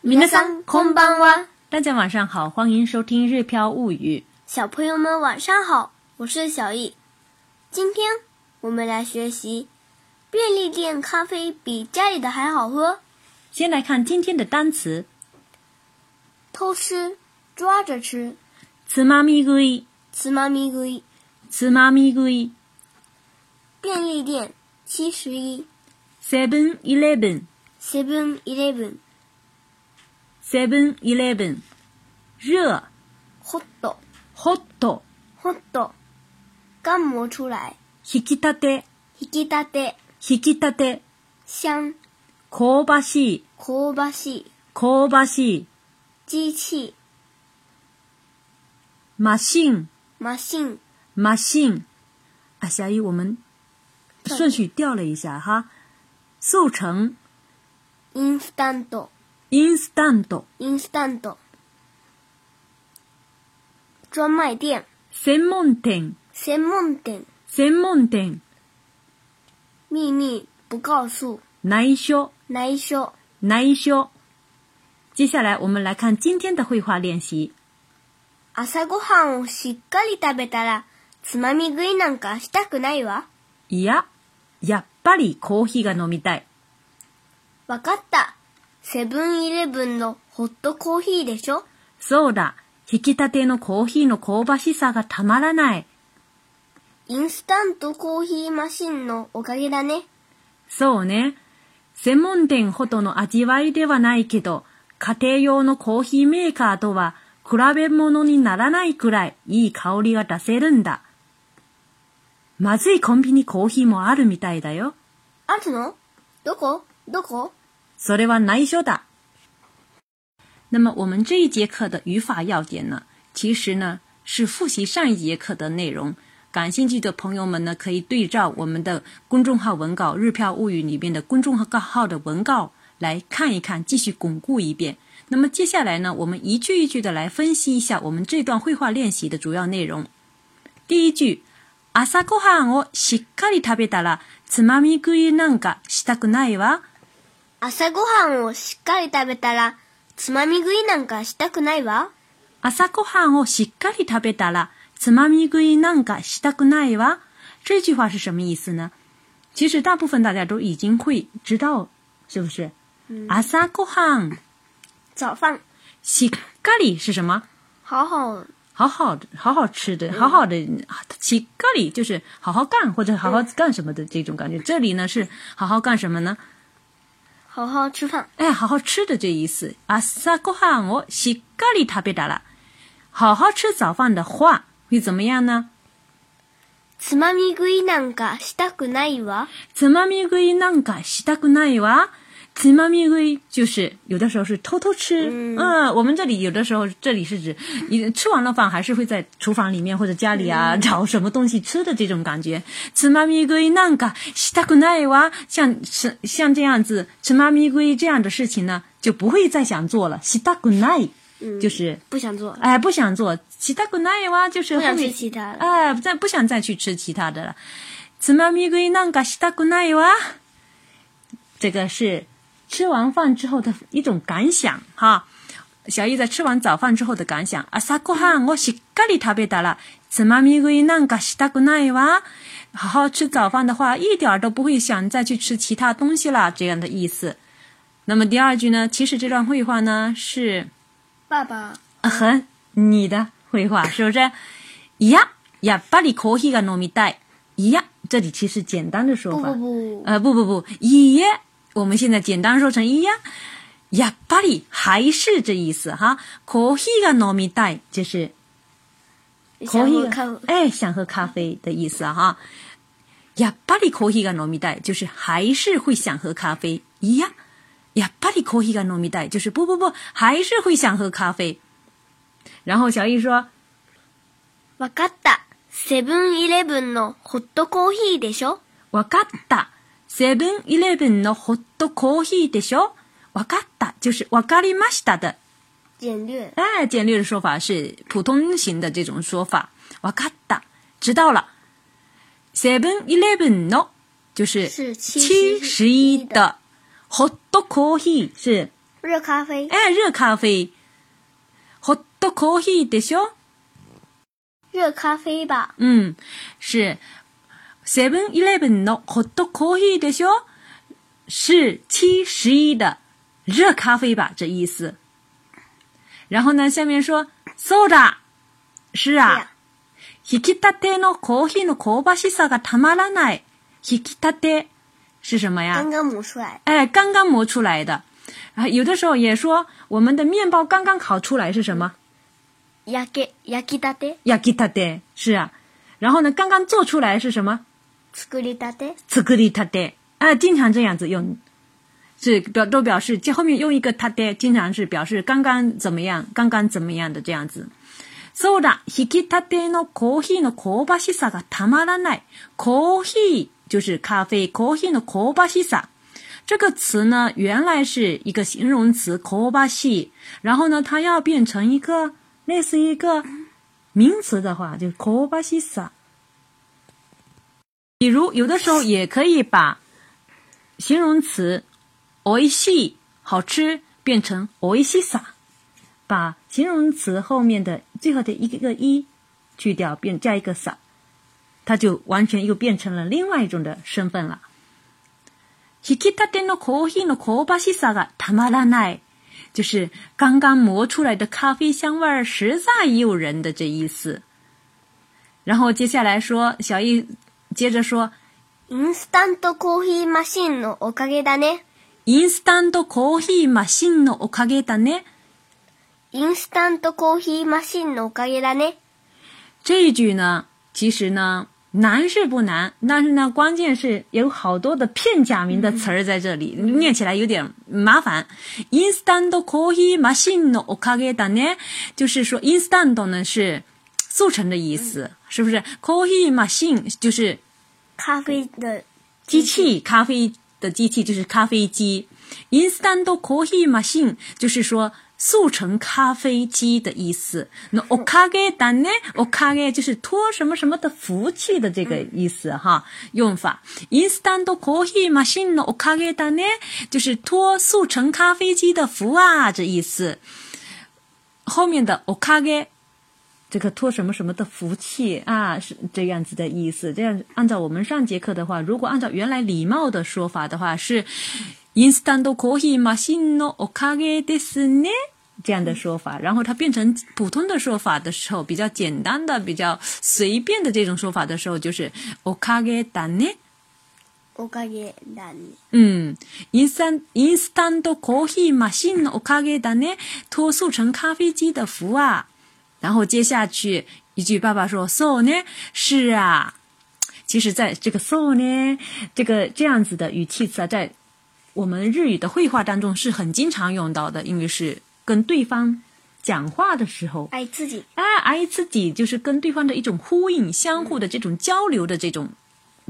明天上空班哇！大家晚上好，欢迎收听《日飘物语》。小朋友们晚上好，我是小易。今天我们来学习，便利店咖啡比家里的还好喝。先来看今天的单词。偷吃，抓着吃。吃ま咪ご吃つ咪み吃い。咪ま便利店七十一。seven eleven。seven eleven。セブンイレブン。热、ホット、ホット、ホット。干磨出来。引き立て、引き立て、引き立て。香、香ばしい、香ばしい、香ばしい。機器、マシン、マシン、マシン。あ、小雨，我们顺序调了一下哈。速成 i n s t a n インスタント、インスタント。专卖店、専門店、専門店。専門店、秘密不告诉，内緒、内緒。内緒。接下来我们来看今天的绘画练习。朝ごはんをしっかり食べたら、つまみ食いなんかしたくないわ。いや、やっぱりコーヒーが飲みたい。わかった。セブンイレブンのホットコーヒーでしょそうだ。引き立てのコーヒーの香ばしさがたまらない。インスタントコーヒーマシンのおかげだね。そうね。専門店ほどの味わいではないけど、家庭用のコーヒーメーカーとは比べ物にならないくらいいい香りが出せるんだ。まずいコンビニコーヒーもあるみたいだよ。あるのどこどこそれでワンナイ修だ。那么我们这一节课的语法要点呢，其实呢是复习上一节课的内容。感兴趣的朋友们呢，可以对照我们的公众号文稿《日票物语》里面的公众号号的文稿来看一看，继续巩固一遍。那么接下来呢，我们一句一句的来分析一下我们这段绘画练习的主要内容。第一句、朝ごはんをしっかり食べたらつまみ食いなんかしたくないわ。朝ごはんをしっかり食べたら、つまみ食いなんかしたくないわ。朝ごはんをしっかり食べたら、つまみ食いなんかしたくないわ。这句话是什么意思呢？其实大部分大家都已经会知道，是不是？朝ごはん，早饭。しっかり是什么？好好。好好的，好好吃的，好好的，しっかり就是好好干或者好好干什么的这种感觉。这里呢是好好干什么呢？好好吃饭。哎，好好吃的这意思啊！さくは、私はガリタビだら。好好吃早饭的话会怎么样呢？つまみ食いなんかしたくないわ。つまみ食いなんかしたくないわ。吃妈咪龟就是有的时候是偷偷吃，嗯，我们这里有的时候，这里是指你吃完了饭，还是会在厨房里面或者家里啊找什么东西吃的这种感觉。吃妈咪龟那个西塔古奈娃，像吃像这样子吃妈咪龟这样的事情呢，就不会再想做了。西塔古奈，嗯，就是不想做，哎，不想做。西达古奈娃就是不想吃其他的，哎，再不想再去吃其他的了。吃妈咪龟那个西塔古奈娃，这个是。吃完饭之后的一种感想，哈，小姨在吃完早饭之后的感想啊，撒克汉我西咖哩特别大了，吃妈咪个难噶西达古奈娃，好好吃早饭的话，一点儿都不会想再去吃其他东西了，这样的意思。那么第二句呢？其实这段绘话呢是爸爸和你的绘画，是不是？一样呀，巴里可惜个糯米袋，一样。这里其实简单的说法，不不不，呃，不不不，也。我们现在简单说成一样，やっぱり还是这意思哈。コーヒーが飲みたい就是，咖啡哎想喝咖啡的意思哈。やっぱりコーヒーが飲みたい就是还是会想喝咖啡一样。やっぱりコーヒーが飲みたい就是不不不还是会想喝咖啡。然后小易说，わかった。セブンイレブンのホットコーヒーでしょ？わかった。Seven Eleven のホットコーヒーでしょう。ワカダ就是ワカリマシタ的。简略。哎，简略的说法是普通型的这种说法。ワカダ，知道了。Seven Eleven の就是七十一的。ホットコーヒー是热咖啡。哎，热咖啡。ホットコーヒーでしょう。热咖啡吧。嗯，是。Seven Eleven 的热咖啡的，是七十一的热咖啡吧？这意思。然后呢，下面说 Soda，是啊，ひきたてのコーヒーのこばしさがたまらないひきたて是什么呀？刚刚磨出来。哎，刚刚磨出来的。啊，有的时候也说我们的面包刚刚烤出来是什么？焼き焼きたて。焼きたて是啊。然后呢，刚刚做出来是什么？作りたて、作りたて，啊，经常这样子用，是表都表示，就后面用一个他て，经常是表示刚刚怎么样，刚刚怎么样的这样子。そうだ、引きたてのコーヒーのコバシさがたまらない。コーヒー就是咖啡，コーヒーのコバシさ这个词呢，原来是一个形容词コバシ，然后呢，它要变成一个，类似一个名词的话，就是コバシさ。比如，有的时候也可以把形容词おいしい（好吃）变成おいしいさ，把形容词后面的最后的一个“一”去掉，变加一个“さ”，它就完全又变成了另外一种的身份了。のコーヒーの香ばしさがたまらない，就是刚刚磨出来的咖啡香味儿实在诱人的这意思。然后接下来说，小一。接着说，instant coffee machine のおかげだね。instant coffee machine のおかげだね。instant coffee machine のおかげだね。这句呢，其实呢，难是不难，但是呢，关键是有好多的片假名的词儿在这里，念起来有点麻烦。instant coffee machine のおかげだね，就是说，instant 呢是。速成的意思是不是？machine 就是咖啡的机器，咖啡的机器就是咖啡机。coffee machine 就是说速成咖啡机的意思。a n ゲダネオ g e 就是托什么什么的福气的这个意思哈，用法。coffee ンスタントコーヒ o k ンのオカゲ n ネ就是托速成咖啡机的福啊，这意思。后面的オ g e 这个托什么什么的福气啊，是这样子的意思。这样按照我们上节课的话，如果按照原来礼貌的说法的话，是 instant coffee machine o k d e s 这样的说法。然后它变成普通的说法的时候，比较简单的、比较随便的这种说法的时候，就是 o k げだ d e n げ o k a d e ne。嗯，instant instant coffee machine o k d e n 托速成咖啡机的福啊。然后接下去一句，爸爸说 “so 呢？”是啊，其实在这个 “so 呢”这个这样子的语气词，啊，在我们日语的绘画当中是很经常用到的，因为是跟对方讲话的时候，爱自己，啊，爱自己就是跟对方的一种呼应，相互的这种交流的这种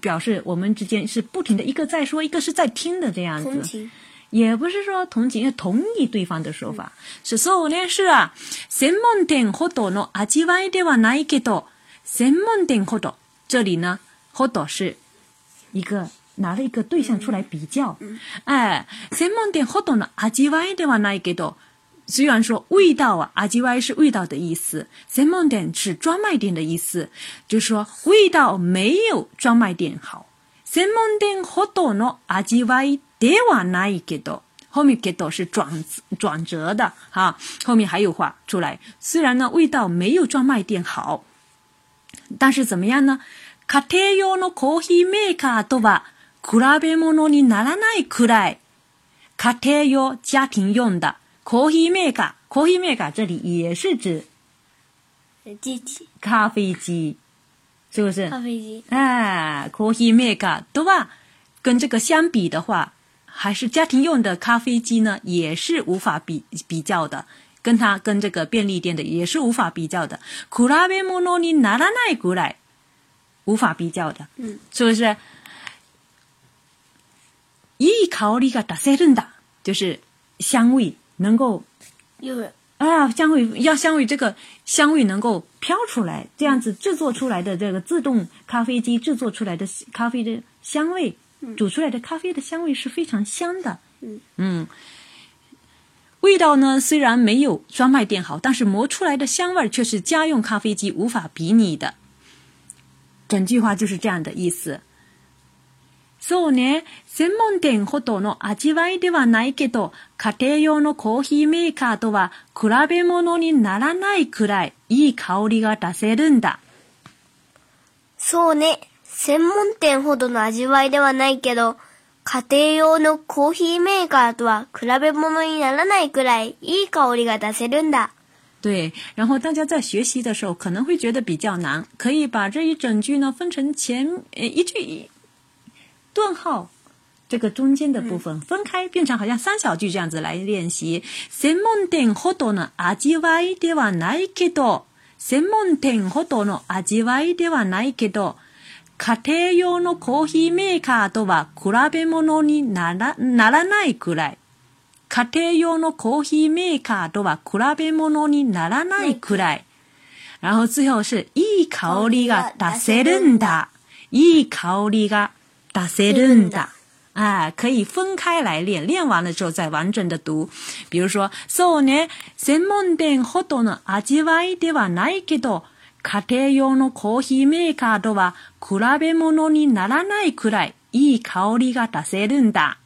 表示，我们之间是不停的一个在说，一个是在听的这样子。也不是说同情，同意对方的说法。是说呢是啊，専門店ほどの味わいではないけど、専門店ほど这里呢，ほど是一个拿了一个对象出来比较。嗯哎，専門店ほどの味わいではないけど，虽然说味道啊，味わい是味道的意思，専門店是专卖店的意思，就是说味道没有专卖店好。専門店ほどの味わいでは哪里给多，后面给多是转转折的哈，后面还有话出来。虽然呢味道没有专卖店好，但是怎么样呢？家庭用的咖啡 maker 对吧？比べもにならないくらい。家庭用的咖啡 maker，咖啡 maker 这里也是指咖啡机，是不是？咖啡机。哎，咖啡 maker 对吧？跟这个相比的话。还是家庭用的咖啡机呢，也是无法比比较的，跟它跟这个便利店的也是无法比较的。无法比较的，嗯，是不是？一考虑个达塞顿达，就是香味能够，因为啊，香味要香味这个香味能够飘出来，这样子制作出来的这个自动咖啡机制作出来的咖啡的香味。煮出来的咖啡的香味是非常香的。嗯，味道呢，虽然没有专卖店好，但是磨出来的香味却是家用咖啡机无法比拟的。整句话就是这样的意思。そうね。セメントほどの味わいではないけど、家庭用のコーヒーメーカーとは比べ物にならないくらいいい香りが出せるんだ。そうね。専門店ほどの味わいではないけど、家庭用のコーヒーメーカーとは比べ物にならないくらいいい香りが出せるんだ。对，然后大家在学习的时候可能会觉得比较难，可以把这一整句呢分成前呃一句顿号这个中间的部分分开，变成好像三小句这样子来练习。専門店ほどの味わいではないけど、専門店ほどの味わいではないけど。家庭用のコーヒーメーカーとは比べ物にならならないくらい。家庭用のコーヒーメーカーとは比べ物にならないくらい。然后最後是、いい香りが出せるんだ。いい香りが出せるんだ。啊，可以分开来练，练完了之后再完整的读。比如说、そうね、専門店ほどの味わいではないけど、家庭用のコーヒーメーカーとは比べ物にならないくらいいい香りが出せるんだ。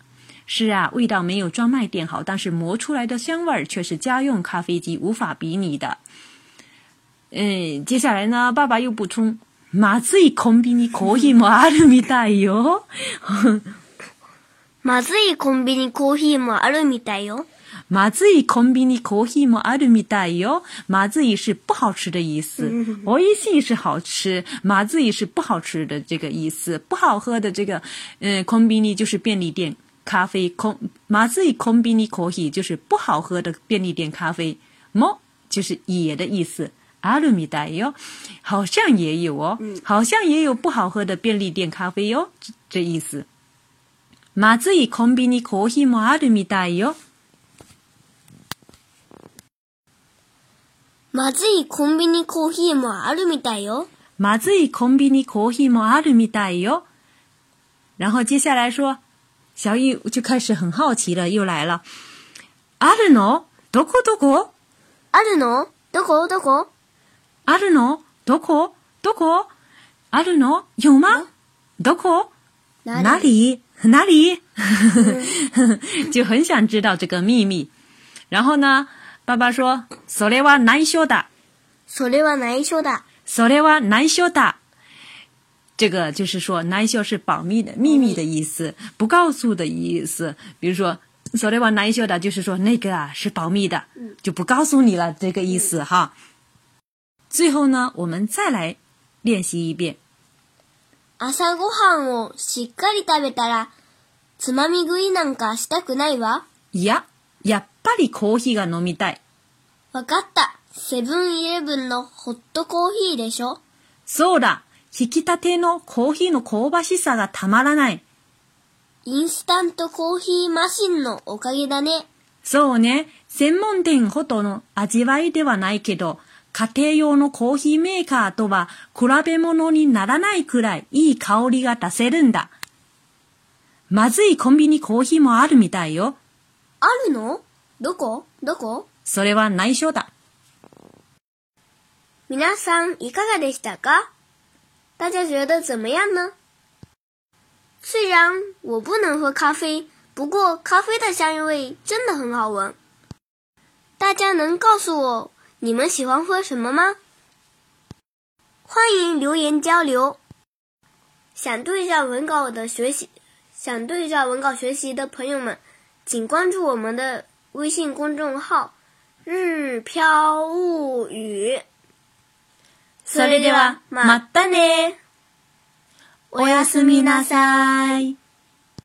是啊，味道没有专卖店好，但是磨出来的香味儿却是家用咖啡机无法比拟的。嗯，接下来呢，爸爸又补充，まずいコンビニコーヒーもあるみたいよ。まずいコンビニコーヒーもあるみたいよ。マズイコンビニコーヒーもあるみたいよ。マズイ是不好吃的意思，おいしい是好吃。马自イ是不好吃的这个意思，不好喝的这个。嗯，コンビニ就是便利店咖啡。マズイコンビニコーヒー就是不好喝的便利店咖啡。モ就是也的意思。あるみたいよ，好像也有哦，好像也有不好喝的便利店咖啡哟，这意思。马自イコンビニコーヒーもあるみたいよ。まずいコンビニコーヒーもあるみたいよ。まずいコンビニコーヒーもあるみたいよ。然后接下来说，小雨就开始很好奇了，又来了。あるの？どこどこ？あるの？どこどこ？あるの？どこどこ？あるの？有吗？どこ？哪里？哪里？就很想知道这个秘密。然后呢？爸爸说：“それは難解だ。それは難解だ。それは難解だ。这个就是说，难解是保密的、秘密的意思，不告诉的意思。比如说，それは难解だ，就是说那个啊是保密的，就不告诉你了，这个意思哈。最后呢，我们再来练习一遍。朝ごはんをしっかり食べたら、つまみ食いなんかしたくないわ。いや、や。ぱりコーヒーが飲みたい。わかった。セブンイレブンのホットコーヒーでしょそうだ。引きたてのコーヒーの香ばしさがたまらない。インスタントコーヒーマシンのおかげだね。そうね。専門店ほどの味わいではないけど、家庭用のコーヒーメーカーとは比べ物にならないくらいいい香りが出せるんだ。まずいコンビニコーヒーもあるみたいよ。あるのどこ？どこ？それは内緒だ。皆さんいかがでしたか？大家觉得怎么样呢？虽然我不能喝咖啡，不过咖啡的香味真的很好闻。大家能告诉我你们喜欢喝什么吗？欢迎留言交流。想对照文稿的学习，想对照文稿学习的朋友们，请关注我们的。微信公众号“日飘物语”。それではまたね。おやすみなさい。